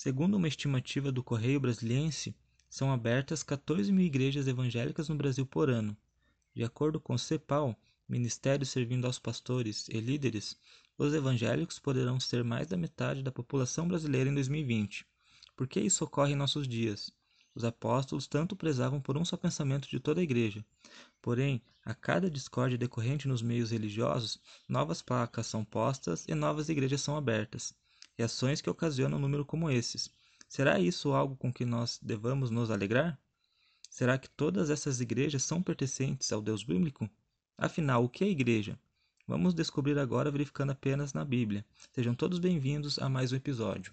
Segundo uma estimativa do Correio Brasiliense, são abertas 14 mil igrejas evangélicas no Brasil por ano. De acordo com o CEPAL, Ministério servindo aos pastores e líderes, os evangélicos poderão ser mais da metade da população brasileira em 2020. Por que isso ocorre em nossos dias? Os apóstolos tanto prezavam por um só pensamento de toda a igreja. Porém, a cada discórdia decorrente nos meios religiosos, novas placas são postas e novas igrejas são abertas. E ações que ocasionam um número como esses, Será isso algo com que nós devamos nos alegrar? Será que todas essas igrejas são pertencentes ao Deus bíblico? Afinal, o que é igreja? Vamos descobrir agora verificando apenas na Bíblia. Sejam todos bem-vindos a mais um episódio.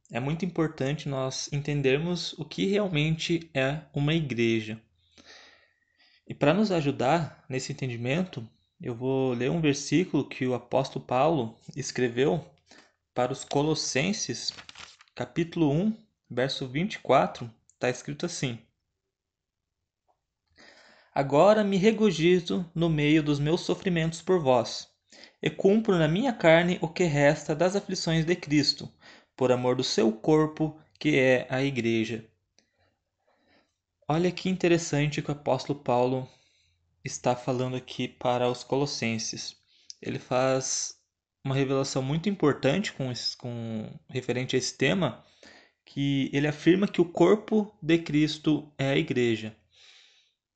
é muito importante nós entendermos o que realmente é uma igreja. E para nos ajudar nesse entendimento, eu vou ler um versículo que o apóstolo Paulo escreveu para os Colossenses, capítulo 1, verso 24, está escrito assim: Agora me regozijo no meio dos meus sofrimentos por vós, e cumpro na minha carne o que resta das aflições de Cristo por amor do seu corpo, que é a igreja. Olha que interessante que o apóstolo Paulo está falando aqui para os colossenses. Ele faz uma revelação muito importante com, esse, com referente a esse tema, que ele afirma que o corpo de Cristo é a igreja.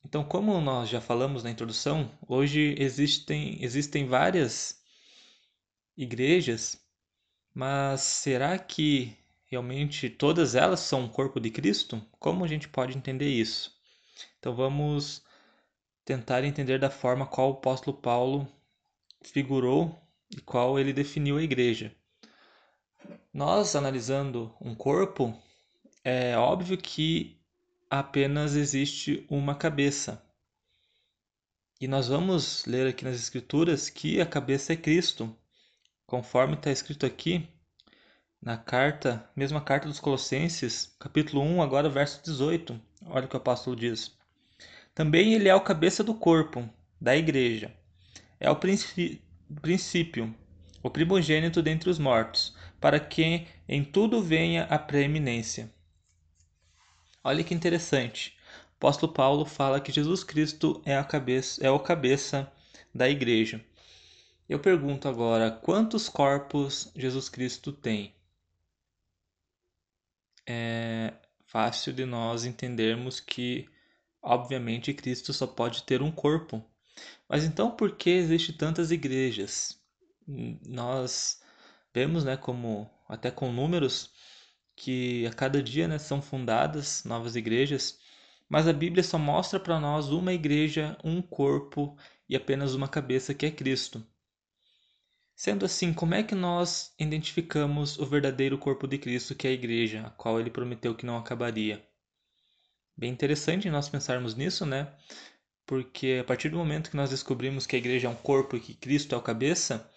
Então, como nós já falamos na introdução, hoje existem, existem várias igrejas mas será que realmente todas elas são o corpo de Cristo? Como a gente pode entender isso? Então vamos tentar entender da forma qual o apóstolo Paulo figurou e qual ele definiu a igreja. Nós analisando um corpo, é óbvio que apenas existe uma cabeça. E nós vamos ler aqui nas Escrituras que a cabeça é Cristo conforme está escrito aqui na carta, mesma carta dos Colossenses, capítulo 1, agora verso 18. Olha o que o apóstolo diz. Também ele é o cabeça do corpo, da igreja. É o princípio, o primogênito dentre os mortos, para que em tudo venha a preeminência. Olha que interessante. O apóstolo Paulo fala que Jesus Cristo é, a cabeça, é o cabeça da igreja. Eu pergunto agora: quantos corpos Jesus Cristo tem? É fácil de nós entendermos que, obviamente, Cristo só pode ter um corpo. Mas então por que existem tantas igrejas? Nós vemos, né, como até com números que a cada dia, né, são fundadas novas igrejas, mas a Bíblia só mostra para nós uma igreja, um corpo e apenas uma cabeça que é Cristo. Sendo assim, como é que nós identificamos o verdadeiro corpo de Cristo, que é a igreja, a qual ele prometeu que não acabaria? Bem interessante nós pensarmos nisso, né? Porque a partir do momento que nós descobrimos que a igreja é um corpo e que Cristo é o cabeça,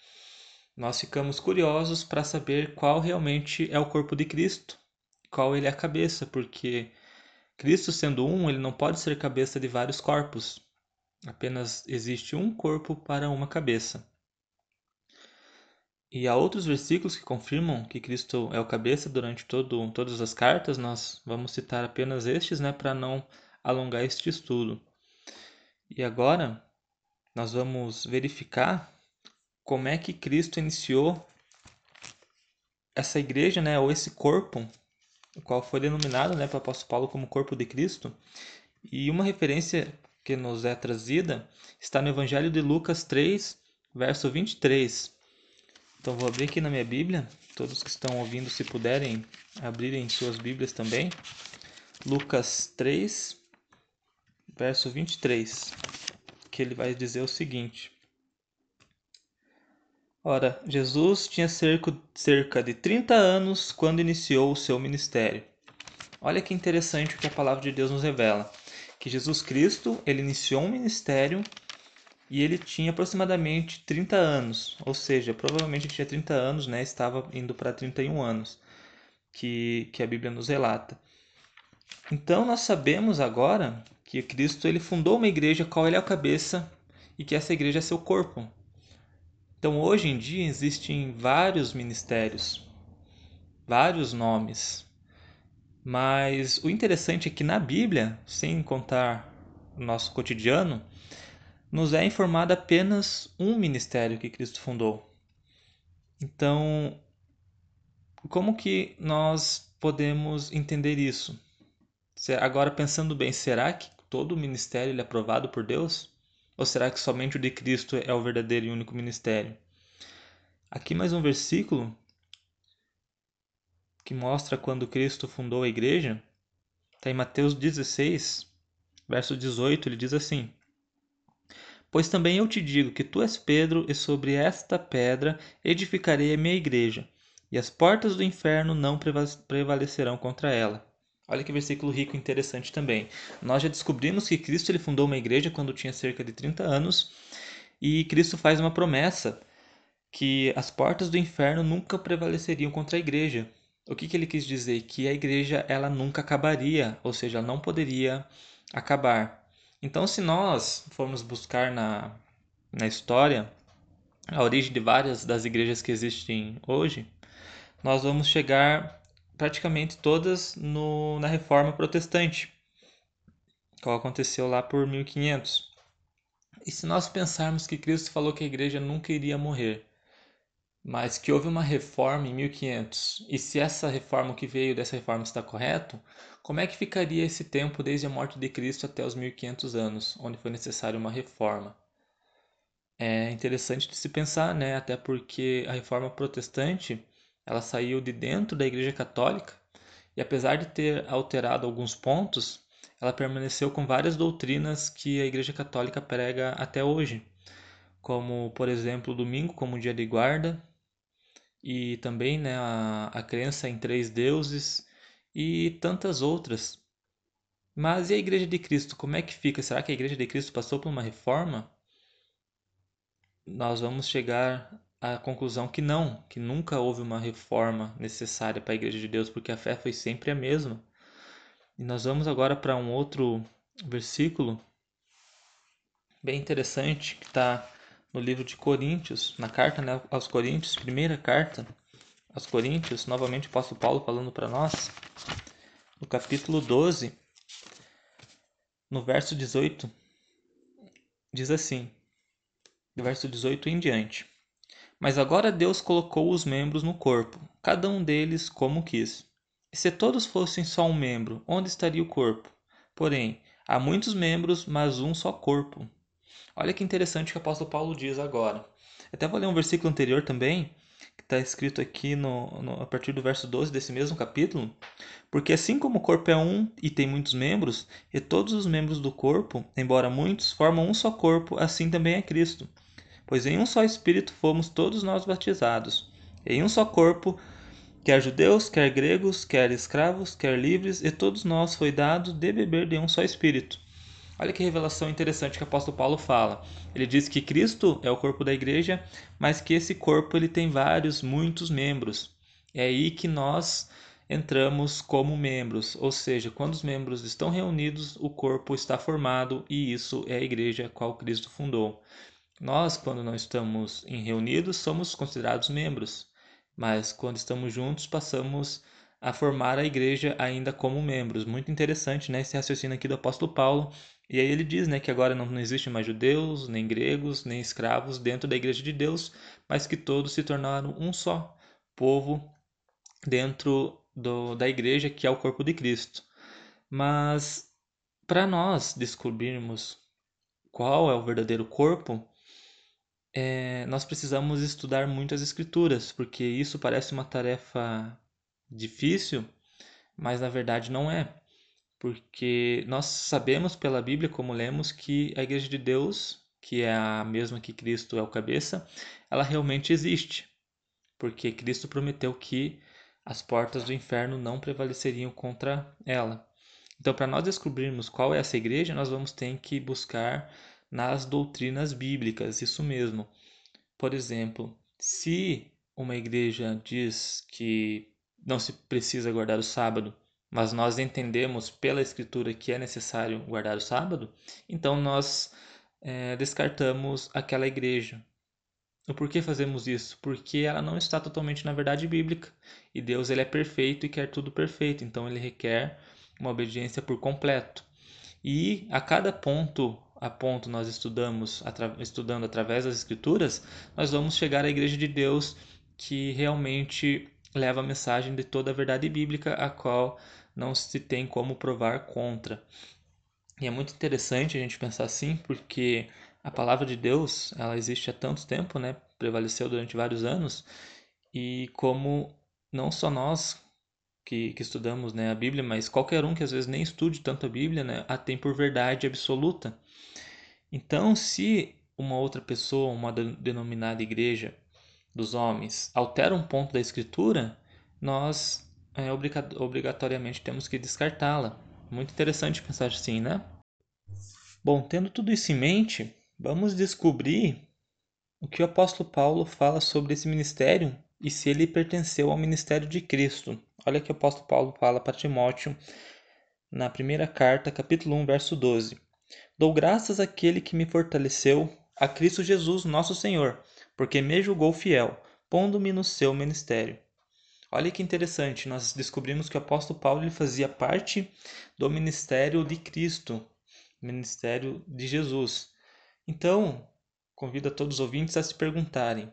nós ficamos curiosos para saber qual realmente é o corpo de Cristo, qual ele é a cabeça, porque Cristo sendo um, ele não pode ser cabeça de vários corpos. Apenas existe um corpo para uma cabeça. E há outros versículos que confirmam que Cristo é o cabeça durante todo, todas as cartas. Nós vamos citar apenas estes, né, para não alongar este estudo. E agora nós vamos verificar como é que Cristo iniciou essa igreja, né, ou esse corpo, o qual foi denominado, né, para apóstolo Paulo como corpo de Cristo. E uma referência que nos é trazida está no Evangelho de Lucas 3, verso 23 então vou abrir aqui na minha Bíblia. Todos que estão ouvindo, se puderem abrirem suas Bíblias também. Lucas 3, verso 23, que ele vai dizer o seguinte: Ora, Jesus tinha cerca de 30 anos quando iniciou o seu ministério. Olha que interessante o que a palavra de Deus nos revela, que Jesus Cristo, ele iniciou um ministério e ele tinha aproximadamente 30 anos, ou seja, provavelmente tinha 30 anos, né, estava indo para 31 anos, que, que a Bíblia nos relata. Então nós sabemos agora que Cristo ele fundou uma igreja qual ele é a cabeça e que essa igreja é seu corpo. Então hoje em dia existem vários ministérios, vários nomes. Mas o interessante é que na Bíblia, sem contar o nosso cotidiano, nos é informado apenas um ministério que Cristo fundou. Então, como que nós podemos entender isso? Agora pensando bem, será que todo o ministério é aprovado por Deus? Ou será que somente o de Cristo é o verdadeiro e único ministério? Aqui mais um versículo que mostra quando Cristo fundou a igreja. Está em Mateus 16, verso 18, ele diz assim: Pois também eu te digo que tu és Pedro, e sobre esta pedra edificarei a minha igreja, e as portas do inferno não prevalecerão contra ela. Olha que versículo rico e interessante também. Nós já descobrimos que Cristo ele fundou uma igreja quando tinha cerca de 30 anos, e Cristo faz uma promessa que as portas do inferno nunca prevaleceriam contra a igreja. O que, que ele quis dizer? Que a igreja ela nunca acabaria, ou seja, ela não poderia acabar. Então, se nós formos buscar na, na história a origem de várias das igrejas que existem hoje, nós vamos chegar praticamente todas no, na Reforma Protestante, que aconteceu lá por 1500. E se nós pensarmos que Cristo falou que a igreja nunca iria morrer, mas que houve uma reforma em 1500, e se essa reforma que veio dessa reforma está correto, como é que ficaria esse tempo desde a morte de Cristo até os 1500 anos, onde foi necessária uma reforma? É interessante de se pensar, né? Até porque a reforma protestante ela saiu de dentro da Igreja Católica e, apesar de ter alterado alguns pontos, ela permaneceu com várias doutrinas que a Igreja Católica prega até hoje, como, por exemplo, o domingo como dia de guarda e também né, a, a crença em três deuses e tantas outras. Mas e a Igreja de Cristo, como é que fica? Será que a Igreja de Cristo passou por uma reforma? Nós vamos chegar a conclusão que não, que nunca houve uma reforma necessária para a Igreja de Deus, porque a fé foi sempre a mesma. E nós vamos agora para um outro versículo bem interessante que está no livro de Coríntios, na carta né, aos Coríntios, primeira carta aos Coríntios, novamente o apóstolo Paulo falando para nós, no capítulo 12, no verso 18, diz assim, do verso 18 em diante. Mas agora Deus colocou os membros no corpo, cada um deles como quis. E se todos fossem só um membro, onde estaria o corpo? Porém, há muitos membros, mas um só corpo. Olha que interessante que o apóstolo Paulo diz agora. Até vou ler um versículo anterior também, que está escrito aqui no, no, a partir do verso 12 desse mesmo capítulo. Porque assim como o corpo é um e tem muitos membros, e todos os membros do corpo, embora muitos, formam um só corpo, assim também é Cristo pois em um só Espírito fomos todos nós batizados, em um só corpo, quer judeus, quer gregos, quer escravos, quer livres, e todos nós foi dado de beber de um só Espírito. Olha que revelação interessante que o apóstolo Paulo fala. Ele diz que Cristo é o corpo da igreja, mas que esse corpo ele tem vários, muitos membros. É aí que nós entramos como membros, ou seja, quando os membros estão reunidos, o corpo está formado e isso é a igreja a qual Cristo fundou. Nós, quando não estamos em reunidos, somos considerados membros, mas quando estamos juntos, passamos a formar a igreja ainda como membros. Muito interessante, né, esse raciocínio aqui do apóstolo Paulo. E aí ele diz, né, que agora não, não existe mais judeus, nem gregos, nem escravos dentro da igreja de Deus, mas que todos se tornaram um só povo dentro do, da igreja, que é o corpo de Cristo. Mas para nós descobrirmos qual é o verdadeiro corpo, é, nós precisamos estudar muitas escrituras, porque isso parece uma tarefa difícil, mas na verdade não é. Porque nós sabemos pela Bíblia, como lemos, que a Igreja de Deus, que é a mesma que Cristo é o cabeça, ela realmente existe, porque Cristo prometeu que as portas do inferno não prevaleceriam contra ela. Então, para nós descobrirmos qual é essa igreja, nós vamos ter que buscar nas doutrinas bíblicas, isso mesmo. Por exemplo, se uma igreja diz que não se precisa guardar o sábado, mas nós entendemos pela Escritura que é necessário guardar o sábado, então nós é, descartamos aquela igreja. O porquê fazemos isso? Porque ela não está totalmente na verdade bíblica. E Deus ele é perfeito e quer tudo perfeito, então ele requer uma obediência por completo. E a cada ponto a ponto nós estudamos atra estudando através das escrituras, nós vamos chegar à igreja de Deus que realmente leva a mensagem de toda a verdade bíblica, a qual não se tem como provar contra. E é muito interessante a gente pensar assim, porque a palavra de Deus, ela existe há tanto tempo, né? Prevaleceu durante vários anos, e como não só nós que, que estudamos né, a Bíblia, mas qualquer um que às vezes nem estude tanto a Bíblia, né, a tem por verdade absoluta. Então, se uma outra pessoa, uma denominada igreja dos homens, altera um ponto da Escritura, nós é, obrigatoriamente temos que descartá-la. Muito interessante pensar assim, né? Bom, tendo tudo isso em mente, vamos descobrir o que o apóstolo Paulo fala sobre esse ministério e se ele pertenceu ao ministério de Cristo. Olha que o apóstolo Paulo fala para Timóteo na primeira carta, capítulo 1, verso 12. Dou graças àquele que me fortaleceu, a Cristo Jesus, nosso Senhor, porque me julgou fiel, pondo-me no seu ministério. Olha que interessante, nós descobrimos que o apóstolo Paulo ele fazia parte do ministério de Cristo, ministério de Jesus. Então, convido a todos os ouvintes a se perguntarem: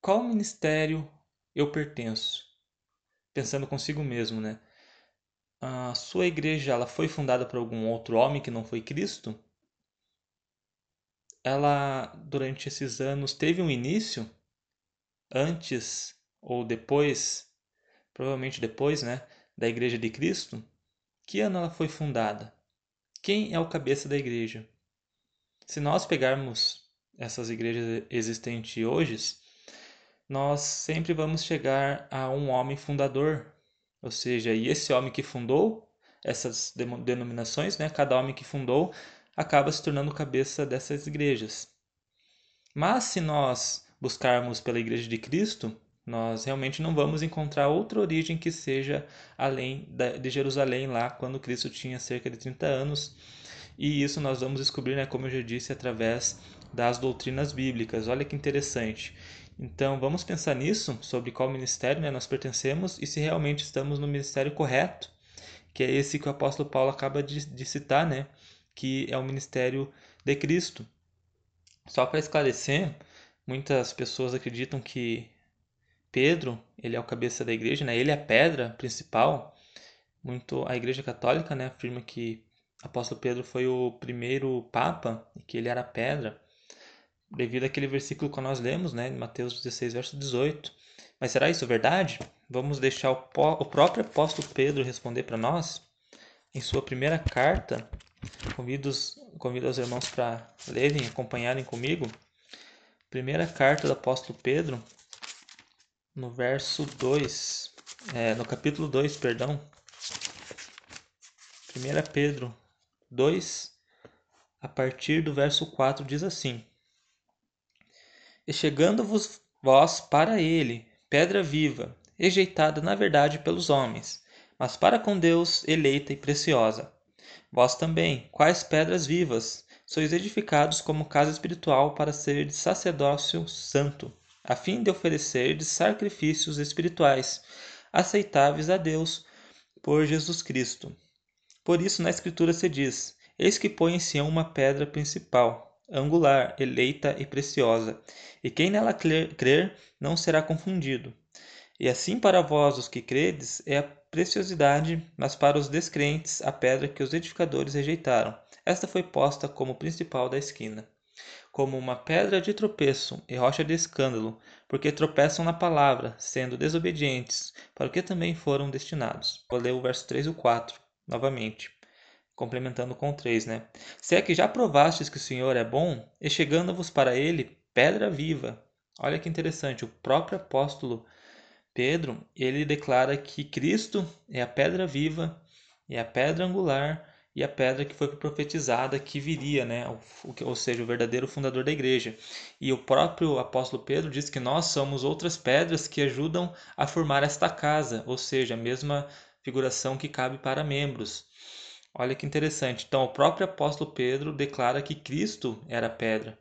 qual ministério eu pertenço? pensando consigo mesmo, né? A sua igreja ela foi fundada por algum outro homem que não foi Cristo? Ela durante esses anos teve um início antes ou depois, provavelmente depois, né, da igreja de Cristo? Que ano ela foi fundada? Quem é o cabeça da igreja? Se nós pegarmos essas igrejas existentes hoje, nós sempre vamos chegar a um homem fundador, ou seja, e esse homem que fundou essas denominações, né, cada homem que fundou acaba se tornando cabeça dessas igrejas. Mas se nós buscarmos pela Igreja de Cristo, nós realmente não vamos encontrar outra origem que seja além de Jerusalém, lá quando Cristo tinha cerca de 30 anos. E isso nós vamos descobrir, né, como eu já disse, através das doutrinas bíblicas. Olha que interessante. Então, vamos pensar nisso, sobre qual ministério né, nós pertencemos e se realmente estamos no ministério correto, que é esse que o apóstolo Paulo acaba de, de citar, né, que é o ministério de Cristo. Só para esclarecer, muitas pessoas acreditam que Pedro, ele é o cabeça da igreja, né? Ele é a pedra principal. Muito a Igreja Católica, né, afirma que apóstolo Pedro foi o primeiro papa e que ele era a pedra devido àquele versículo que nós lemos, né, em Mateus 16, verso 18. Mas será isso verdade? Vamos deixar o, o próprio apóstolo Pedro responder para nós em sua primeira carta. Convido os, convido os irmãos para lerem, acompanharem comigo. Primeira carta do apóstolo Pedro, no verso 2, é, no capítulo 2, perdão. 1 Pedro 2, a partir do verso 4, diz assim: e chegando-vos vós para ele, pedra viva, rejeitada na verdade pelos homens, mas para com Deus eleita e preciosa. Vós também, quais pedras vivas, sois edificados como casa espiritual para ser de sacerdócio santo, a fim de oferecer sacrifícios espirituais, aceitáveis a Deus por Jesus Cristo. Por isso na Escritura se diz: Eis que põe em Sião uma pedra principal, angular, eleita e preciosa, e quem nela crer não será confundido. E assim para vós os que credes é a preciosidade, mas para os descrentes a pedra que os edificadores rejeitaram. Esta foi posta como principal da esquina, como uma pedra de tropeço e rocha de escândalo, porque tropeçam na palavra, sendo desobedientes, para o que também foram destinados. Vou ler o verso 3 e 4 novamente. complementando com 3, né? Se é que já provastes que o Senhor é bom, e chegando-vos para ele, pedra viva. Olha que interessante, o próprio apóstolo Pedro, ele declara que Cristo é a pedra viva, é a pedra angular e a pedra que foi profetizada que viria, né? ou seja, o verdadeiro fundador da igreja. E o próprio apóstolo Pedro diz que nós somos outras pedras que ajudam a formar esta casa, ou seja, a mesma figuração que cabe para membros. Olha que interessante. Então, o próprio apóstolo Pedro declara que Cristo era a pedra.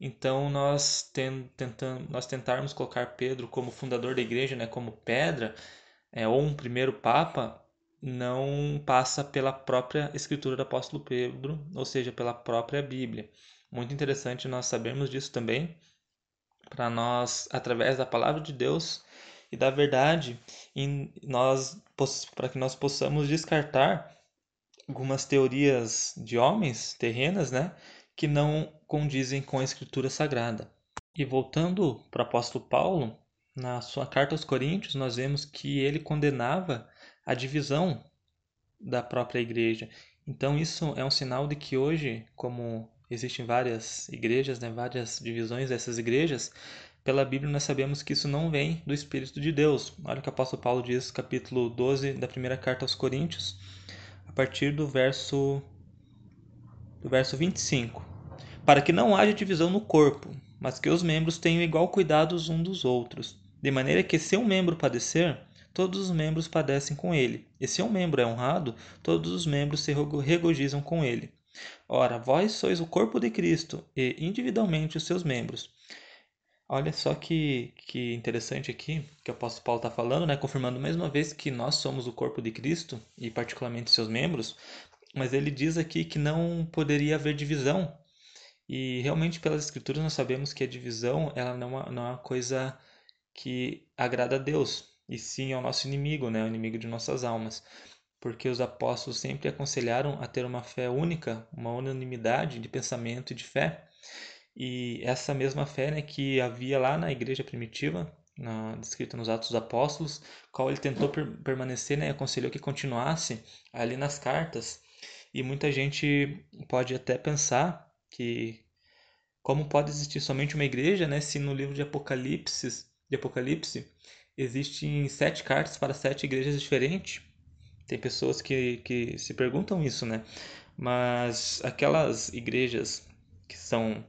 Então, nós, tentando, nós tentarmos colocar Pedro como fundador da igreja, né, como pedra, é, ou um primeiro papa, não passa pela própria escritura do apóstolo Pedro, ou seja, pela própria Bíblia. Muito interessante nós sabermos disso também, para nós, através da palavra de Deus e da verdade, para que nós possamos descartar algumas teorias de homens terrenas, né, que não condizem com a escritura sagrada. E voltando para o apóstolo Paulo, na sua carta aos Coríntios, nós vemos que ele condenava a divisão da própria igreja. Então isso é um sinal de que hoje, como existem várias igrejas, né, várias divisões dessas igrejas, pela Bíblia nós sabemos que isso não vem do Espírito de Deus. Olha o que o apóstolo Paulo diz, capítulo 12 da primeira carta aos Coríntios, a partir do verso do verso 25. Para que não haja divisão no corpo, mas que os membros tenham igual cuidado uns dos outros, de maneira que se um membro padecer, todos os membros padecem com ele. E se um membro é honrado, todos os membros se regozijam com ele. Ora, vós sois o corpo de Cristo e individualmente os seus membros. Olha só que, que interessante aqui que o apóstolo Paulo está falando, né? confirmando mais uma vez que nós somos o corpo de Cristo e particularmente seus membros, mas ele diz aqui que não poderia haver divisão. E realmente pelas escrituras nós sabemos que a divisão ela não é, é uma coisa que agrada a Deus e sim ao nosso inimigo, né, o inimigo de nossas almas. Porque os apóstolos sempre aconselharam a ter uma fé única, uma unanimidade de pensamento e de fé. E essa mesma fé né, que havia lá na igreja primitiva, na, descrita nos Atos dos Apóstolos, qual ele tentou per permanecer né, e aconselhou que continuasse ali nas cartas. E muita gente pode até pensar que como pode existir somente uma igreja, né, se no livro de Apocalipse, de Apocalipse existem sete cartas para sete igrejas diferentes. Tem pessoas que, que se perguntam isso, né? Mas aquelas igrejas que são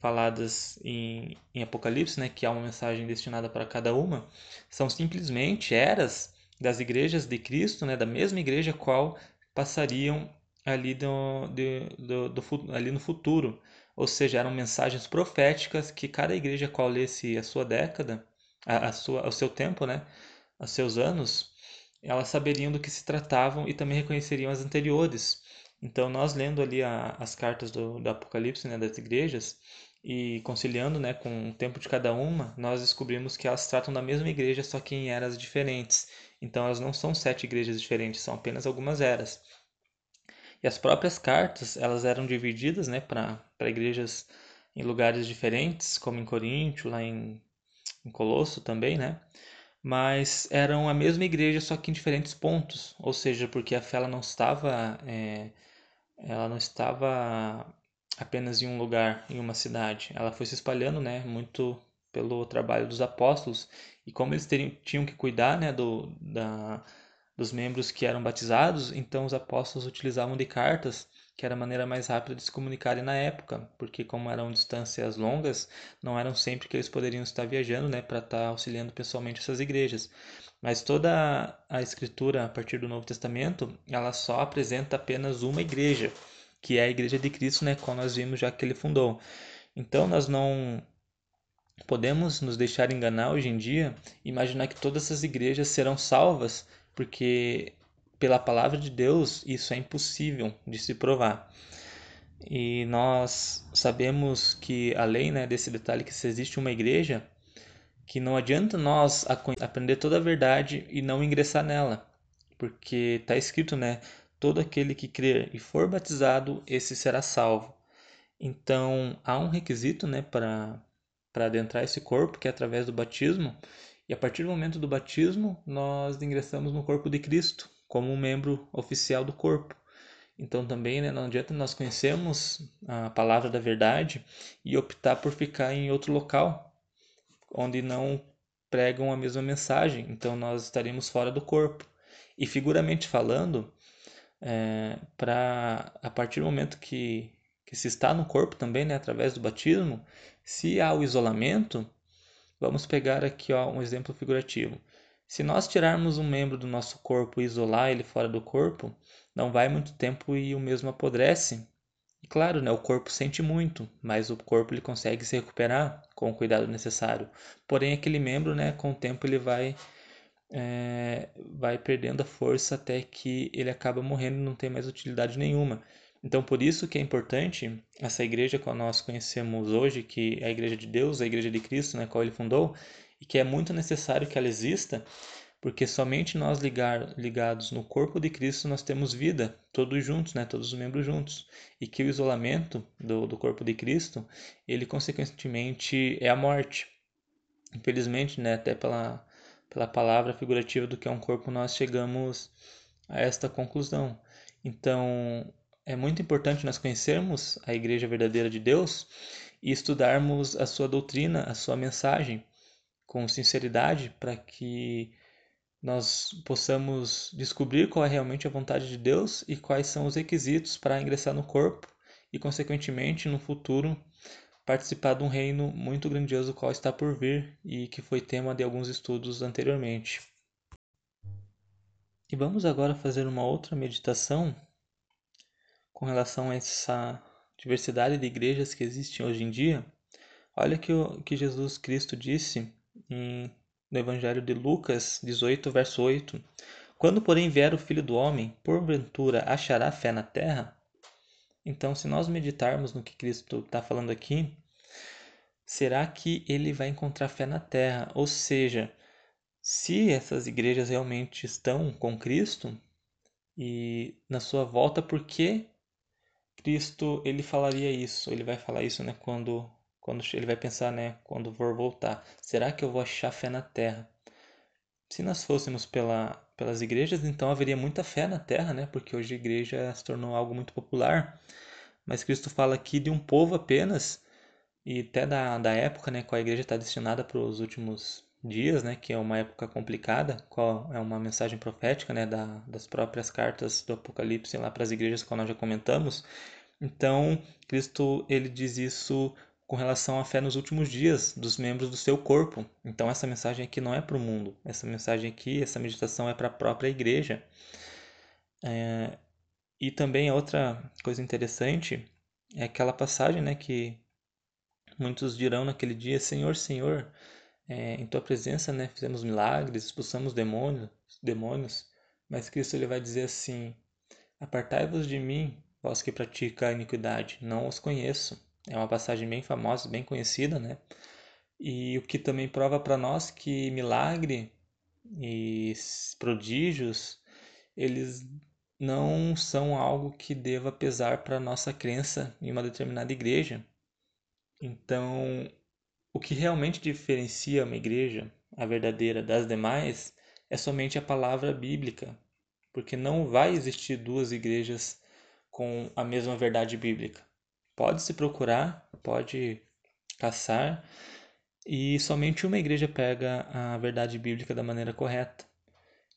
faladas em, em Apocalipse, né, que há uma mensagem destinada para cada uma, são simplesmente eras das igrejas de Cristo, né, da mesma igreja qual passariam ali, do, do, do, do, ali no futuro. Ou seja, eram mensagens proféticas que cada igreja qual lesse a sua década a, a sua, ao seu tempo, né, aos seus anos, elas saberiam do que se tratavam e também reconheceriam as anteriores. Então, nós lendo ali a, as cartas do, do Apocalipse, né, das igrejas, e conciliando né, com o tempo de cada uma, nós descobrimos que elas tratam da mesma igreja, só que em eras diferentes. Então, elas não são sete igrejas diferentes, são apenas algumas eras. E as próprias cartas, elas eram divididas né, para igrejas em lugares diferentes, como em Coríntio, lá em em Colosso também, né? Mas eram a mesma igreja, só que em diferentes pontos, ou seja, porque a fé ela não estava, é, ela não estava apenas em um lugar, em uma cidade. Ela foi se espalhando, né? Muito pelo trabalho dos apóstolos e como eles teriam, tinham que cuidar, né? Do, da, dos membros que eram batizados, então os apóstolos utilizavam de cartas que era a maneira mais rápida de se comunicarem na época, porque como eram distâncias longas, não eram sempre que eles poderiam estar viajando, né, para estar auxiliando pessoalmente essas igrejas. Mas toda a escritura a partir do Novo Testamento, ela só apresenta apenas uma igreja, que é a igreja de Cristo, né, qual nós vimos já que ele fundou. Então nós não podemos nos deixar enganar hoje em dia, imaginar que todas essas igrejas serão salvas, porque pela palavra de Deus, isso é impossível de se provar. E nós sabemos que, além né, desse detalhe que se existe uma igreja, que não adianta nós aprender toda a verdade e não ingressar nela, porque está escrito, né? Todo aquele que crer e for batizado, esse será salvo. Então, há um requisito né, para adentrar esse corpo, que é através do batismo, e a partir do momento do batismo, nós ingressamos no corpo de Cristo, como um membro oficial do corpo. Então também né, não adianta nós conhecermos a palavra da verdade e optar por ficar em outro local onde não pregam a mesma mensagem. Então nós estaremos fora do corpo. E figuramente falando, é, para a partir do momento que, que se está no corpo também, né, através do batismo, se há o isolamento, vamos pegar aqui ó, um exemplo figurativo. Se nós tirarmos um membro do nosso corpo e isolar ele fora do corpo, não vai muito tempo e o mesmo apodrece. E claro, né, o corpo sente muito, mas o corpo ele consegue se recuperar com o cuidado necessário. Porém, aquele membro, né, com o tempo ele vai é, vai perdendo a força até que ele acaba morrendo e não tem mais utilidade nenhuma. Então, por isso que é importante essa igreja que nós conhecemos hoje, que é a igreja de Deus, a igreja de Cristo, né, qual ele fundou, e que é muito necessário que ela exista, porque somente nós ligar, ligados no corpo de Cristo nós temos vida, todos juntos, né, todos os membros juntos, e que o isolamento do, do corpo de Cristo, ele consequentemente é a morte. Infelizmente, né, até pela, pela palavra figurativa do que é um corpo, nós chegamos a esta conclusão. Então, é muito importante nós conhecermos a igreja verdadeira de Deus e estudarmos a sua doutrina, a sua mensagem, com sinceridade para que nós possamos descobrir qual é realmente a vontade de Deus e quais são os requisitos para ingressar no corpo e, consequentemente, no futuro, participar de um reino muito grandioso qual está por vir e que foi tema de alguns estudos anteriormente. E vamos agora fazer uma outra meditação com relação a essa diversidade de igrejas que existem hoje em dia. Olha que o que Jesus Cristo disse em, no Evangelho de Lucas 18, verso 8. Quando, porém, vier o Filho do Homem, porventura achará fé na terra? Então, se nós meditarmos no que Cristo está falando aqui, será que ele vai encontrar fé na terra? Ou seja, se essas igrejas realmente estão com Cristo e na sua volta, por que Cristo ele falaria isso? Ele vai falar isso, né, quando quando ele vai pensar, né, quando for voltar, será que eu vou achar fé na terra? Se nós fôssemos pela, pelas igrejas, então haveria muita fé na terra, né? Porque hoje a igreja se tornou algo muito popular. Mas Cristo fala aqui de um povo apenas, e até da, da época, né, qual a igreja está destinada para os últimos dias, né, que é uma época complicada, qual é uma mensagem profética, né, da, das próprias cartas do Apocalipse lá para as igrejas que nós já comentamos. Então, Cristo ele diz isso com relação à fé nos últimos dias dos membros do seu corpo. Então essa mensagem aqui não é para o mundo. Essa mensagem aqui, essa meditação é para a própria igreja. É... E também outra coisa interessante é aquela passagem, né, que muitos dirão naquele dia: Senhor, Senhor, é, em Tua presença, né, fizemos milagres, expulsamos demônios, demônios. Mas Cristo ele vai dizer assim: Apartai-vos de mim, vós que praticam a iniquidade, não os conheço. É uma passagem bem famosa, bem conhecida, né? E o que também prova para nós que milagre e prodígios, eles não são algo que deva pesar para nossa crença em uma determinada igreja. Então, o que realmente diferencia uma igreja, a verdadeira, das demais, é somente a palavra bíblica, porque não vai existir duas igrejas com a mesma verdade bíblica pode se procurar, pode caçar, e somente uma igreja pega a verdade bíblica da maneira correta.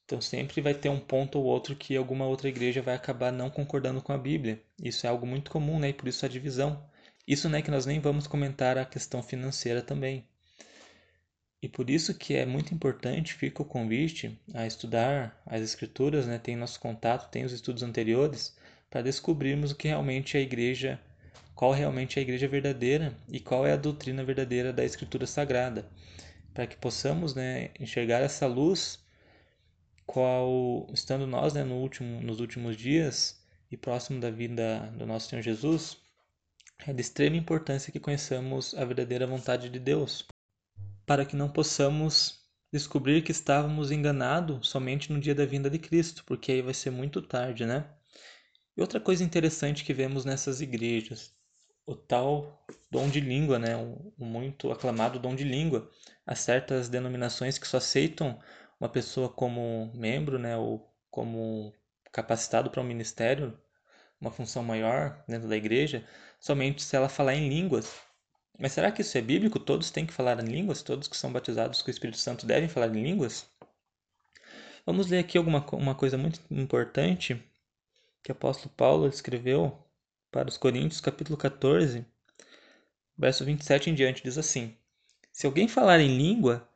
Então sempre vai ter um ponto ou outro que alguma outra igreja vai acabar não concordando com a Bíblia. Isso é algo muito comum, né? E por isso a divisão. Isso né, que nós nem vamos comentar a questão financeira também. E por isso que é muito importante, fica o convite a estudar as escrituras, né? Tem nosso contato, tem os estudos anteriores, para descobrirmos o que realmente a igreja qual realmente é a igreja verdadeira e qual é a doutrina verdadeira da Escritura Sagrada, para que possamos né, enxergar essa luz, qual, estando nós né, no último, nos últimos dias e próximo da vinda do nosso Senhor Jesus, é de extrema importância que conheçamos a verdadeira vontade de Deus, para que não possamos descobrir que estávamos enganados somente no dia da vinda de Cristo, porque aí vai ser muito tarde, né? E outra coisa interessante que vemos nessas igrejas o tal dom de língua, né? um, muito aclamado dom de língua. Há certas denominações que só aceitam uma pessoa como membro, né? ou como capacitado para um ministério uma função maior dentro da igreja somente se ela falar em línguas. Mas será que isso é bíblico? Todos têm que falar em línguas? Todos que são batizados com o Espírito Santo devem falar em línguas? Vamos ler aqui alguma uma coisa muito importante que o apóstolo Paulo escreveu para os Coríntios, capítulo 14, verso 27 em diante, diz assim: Se alguém falar em língua,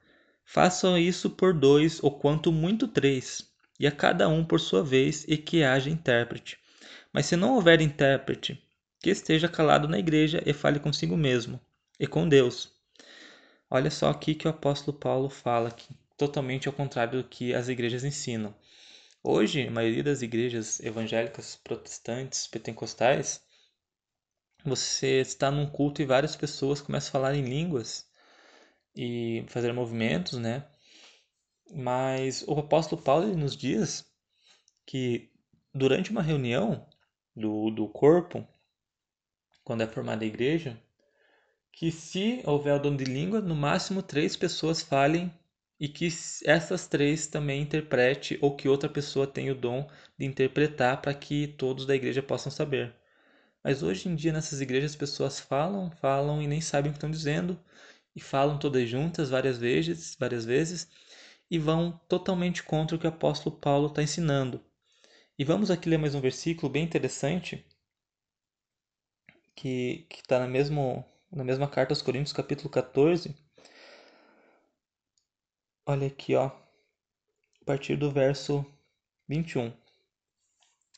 façam isso por dois ou quanto muito três, e a cada um por sua vez, e que haja intérprete. Mas se não houver intérprete, que esteja calado na igreja e fale consigo mesmo e com Deus. Olha só aqui que o apóstolo Paulo fala aqui totalmente ao contrário do que as igrejas ensinam. Hoje, a maioria das igrejas evangélicas, protestantes, pentecostais, você está num culto e várias pessoas começam a falar em línguas e fazer movimentos, né? Mas o apóstolo Paulo nos diz que durante uma reunião do, do corpo, quando é formada a igreja, que se houver o dom de língua, no máximo três pessoas falem e que essas três também interprete ou que outra pessoa tenha o dom de interpretar para que todos da igreja possam saber. Mas hoje em dia nessas igrejas as pessoas falam, falam e nem sabem o que estão dizendo e falam todas juntas várias vezes, várias vezes e vão totalmente contra o que o apóstolo Paulo está ensinando. E vamos aqui ler mais um versículo bem interessante que está na, na mesma carta aos Coríntios, capítulo 14, Olha aqui, ó, a partir do verso 21.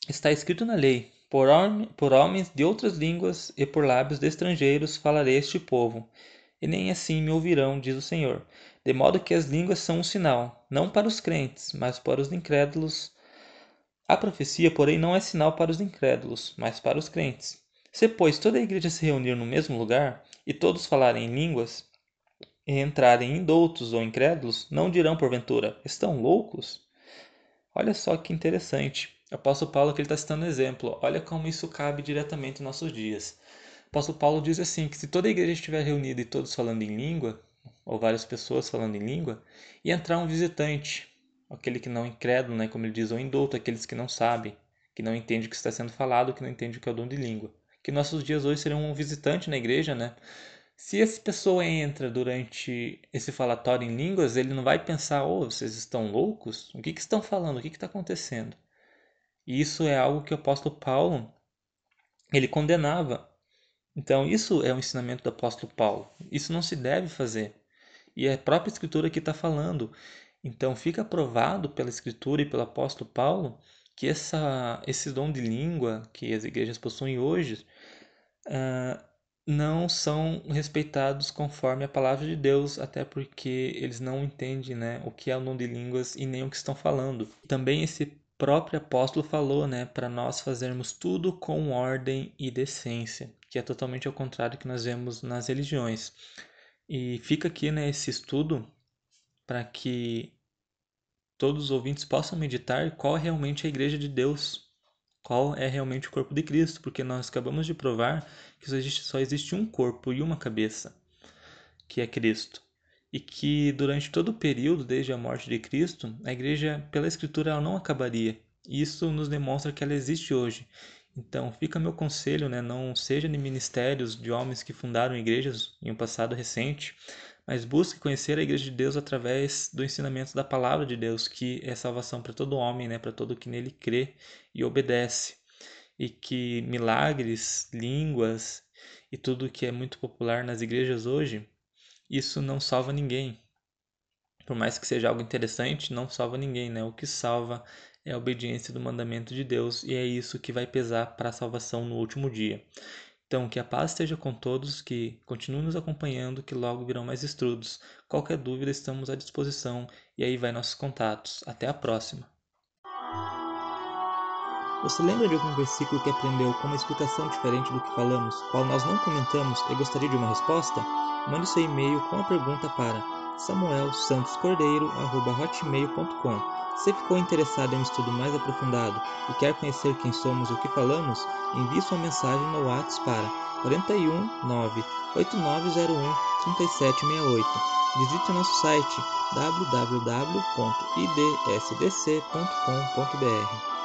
Está escrito na lei: por, por homens de outras línguas e por lábios de estrangeiros falarei este povo, e nem assim me ouvirão, diz o Senhor. De modo que as línguas são um sinal, não para os crentes, mas para os incrédulos. A profecia, porém, não é sinal para os incrédulos, mas para os crentes. Se, pois, toda a igreja se reunir no mesmo lugar, e todos falarem em línguas, entrarem indoutos ou incrédulos, não dirão porventura: estão loucos? Olha só que interessante. O apóstolo Paulo aqui está citando um exemplo. Olha como isso cabe diretamente em nossos dias. O apóstolo Paulo diz assim, que se toda a igreja estiver reunida e todos falando em língua, ou várias pessoas falando em língua, e entrar um visitante, aquele que não é incrédulo, né, como ele diz, ou indouto, aqueles que não sabem, que não entendem o que está sendo falado, que não entendem o que é o dom de língua. Que nossos dias hoje seriam um visitante na igreja, né? Se essa pessoa entra durante esse falatório em línguas, ele não vai pensar, oh, vocês estão loucos? O que, que estão falando? O que está acontecendo? E isso é algo que o apóstolo Paulo, ele condenava. Então, isso é o ensinamento do apóstolo Paulo. Isso não se deve fazer. E é a própria escritura que está falando. Então, fica provado pela escritura e pelo apóstolo Paulo que essa, esse dom de língua que as igrejas possuem hoje uh, não são respeitados conforme a palavra de Deus, até porque eles não entendem né, o que é o dom de línguas e nem o que estão falando. Também esse próprio apóstolo falou né, para nós fazermos tudo com ordem e decência, que é totalmente ao contrário que nós vemos nas religiões. E fica aqui né, esse estudo para que todos os ouvintes possam meditar qual é realmente a igreja de Deus, qual é realmente o corpo de Cristo, porque nós acabamos de provar que só existe, só existe um corpo e uma cabeça, que é Cristo. E que durante todo o período, desde a morte de Cristo, a igreja, pela Escritura, ela não acabaria. Isso nos demonstra que ela existe hoje. Então, fica meu conselho, né? não seja de ministérios de homens que fundaram igrejas em um passado recente, mas busque conhecer a igreja de Deus através do ensinamento da palavra de Deus, que é salvação para todo homem, né, para todo que nele crê e obedece. E que milagres, línguas e tudo que é muito popular nas igrejas hoje, isso não salva ninguém. Por mais que seja algo interessante, não salva ninguém, né? O que salva é a obediência do mandamento de Deus e é isso que vai pesar para a salvação no último dia. Então, que a paz esteja com todos, que continuem nos acompanhando, que logo virão mais estudos. Qualquer dúvida, estamos à disposição e aí vai nossos contatos. Até a próxima! Você lembra de algum versículo que aprendeu com uma explicação diferente do que falamos, qual nós não comentamos e gostaria de uma resposta? Mande seu e-mail com a pergunta para samuelsantoscordeiro.hotmail.com se ficou interessado em um estudo mais aprofundado e quer conhecer quem somos e o que falamos, envie sua mensagem no WhatsApp para 41 9 8901 3768. Visite nosso site www.idsdc.com.br.